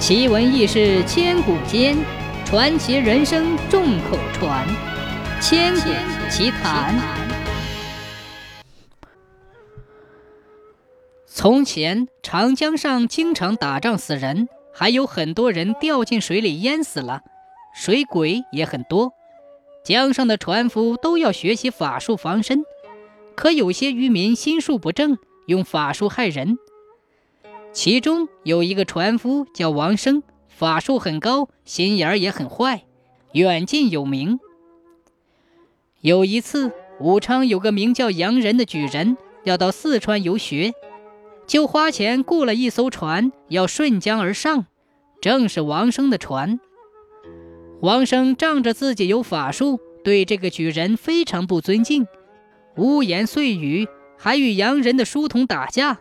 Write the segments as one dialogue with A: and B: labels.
A: 奇闻异事千古间，传奇人生众口传。千古奇谈。从前，长江上经常打仗死人，还有很多人掉进水里淹死了，水鬼也很多。江上的船夫都要学习法术防身，可有些渔民心术不正，用法术害人。其中有一个船夫叫王生，法术很高，心眼儿也很坏，远近有名。有一次，武昌有个名叫杨仁的举人要到四川游学，就花钱雇了一艘船，要顺江而上，正是王生的船。王生仗着自己有法术，对这个举人非常不尊敬，污言碎语，还与洋人的书童打架。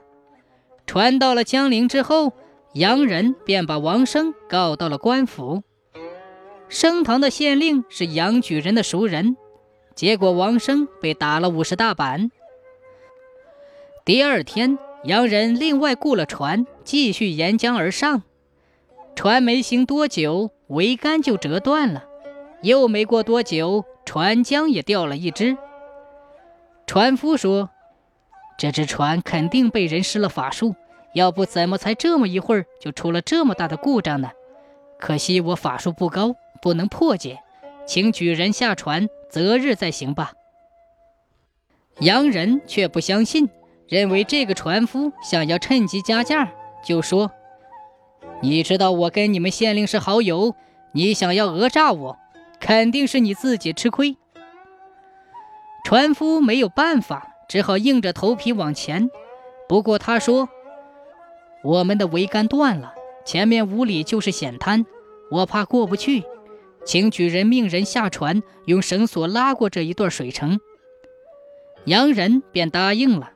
A: 船到了江陵之后，洋人便把王生告到了官府。升堂的县令是杨举人的熟人，结果王生被打了五十大板。第二天，洋人另外雇了船，继续沿江而上。船没行多久，桅杆就折断了。又没过多久，船桨也掉了一只。船夫说。这只船肯定被人施了法术，要不怎么才这么一会儿就出了这么大的故障呢？可惜我法术不高，不能破解，请举人下船，择日再行吧。洋人却不相信，认为这个船夫想要趁机加价，就说：“你知道我跟你们县令是好友，你想要讹诈我，肯定是你自己吃亏。”船夫没有办法。只好硬着头皮往前。不过他说：“我们的桅杆断了，前面五里就是险滩，我怕过不去，请举人命人下船，用绳索拉过这一段水城。”洋人便答应了。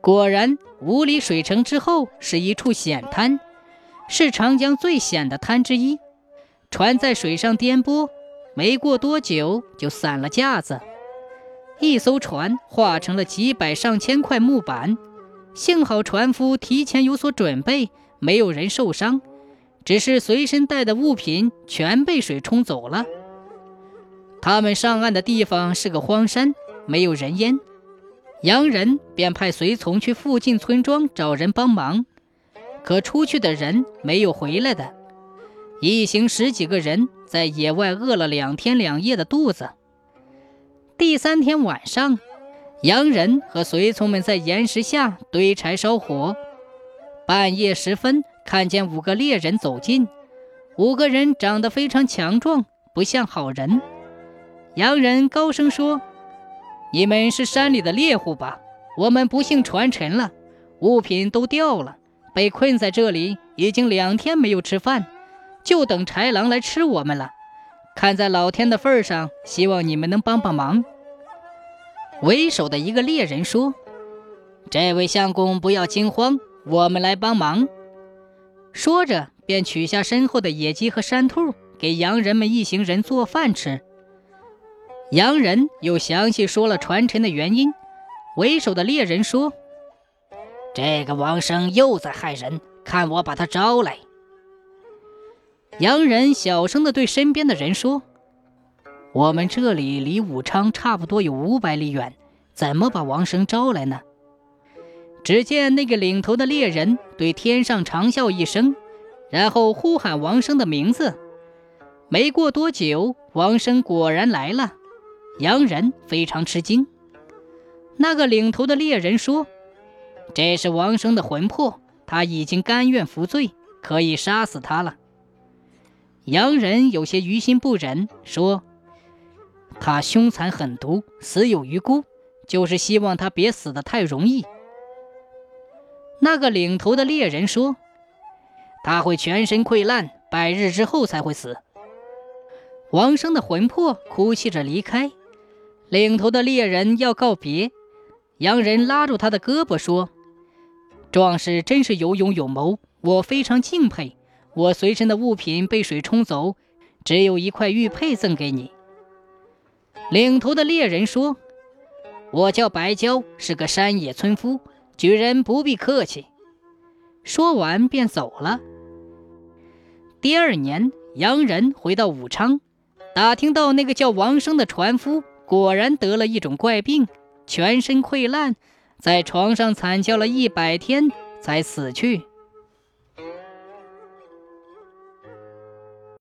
A: 果然，五里水城之后是一处险滩，是长江最险的滩之一。船在水上颠簸，没过多久就散了架子。一艘船化成了几百上千块木板，幸好船夫提前有所准备，没有人受伤，只是随身带的物品全被水冲走了。他们上岸的地方是个荒山，没有人烟，洋人便派随从去附近村庄找人帮忙，可出去的人没有回来的，一行十几个人在野外饿了两天两夜的肚子。第三天晚上，洋人和随从们在岩石下堆柴烧火。半夜时分，看见五个猎人走近，五个人长得非常强壮，不像好人。洋人高声说：“你们是山里的猎户吧？我们不幸船沉了，物品都掉了，被困在这里已经两天没有吃饭，就等豺狼来吃我们了。”看在老天的份上，希望你们能帮帮忙。为首的一个猎人说：“这位相公不要惊慌，我们来帮忙。”说着，便取下身后的野鸡和山兔，给洋人们一行人做饭吃。洋人又详细说了传承的原因。为首的猎人说：“这个王生又在害人，看我把他招来。”洋人小声地对身边的人说：“我们这里离武昌差不多有五百里远，怎么把王生招来呢？”只见那个领头的猎人对天上长啸一声，然后呼喊王生的名字。没过多久，王生果然来了。洋人非常吃惊。那个领头的猎人说：“这是王生的魂魄，他已经甘愿服罪，可以杀死他了。”洋人有些于心不忍，说：“他凶残狠毒，死有余辜，就是希望他别死得太容易。”那个领头的猎人说：“他会全身溃烂，百日之后才会死。”王生的魂魄哭泣着离开，领头的猎人要告别，洋人拉住他的胳膊说：“壮士真是有勇有谋，我非常敬佩。”我随身的物品被水冲走，只有一块玉佩赠给你。领头的猎人说：“我叫白娇，是个山野村夫，举人不必客气。”说完便走了。第二年，洋人回到武昌，打听到那个叫王生的船夫果然得了一种怪病，全身溃烂，在床上惨叫了一百天才死去。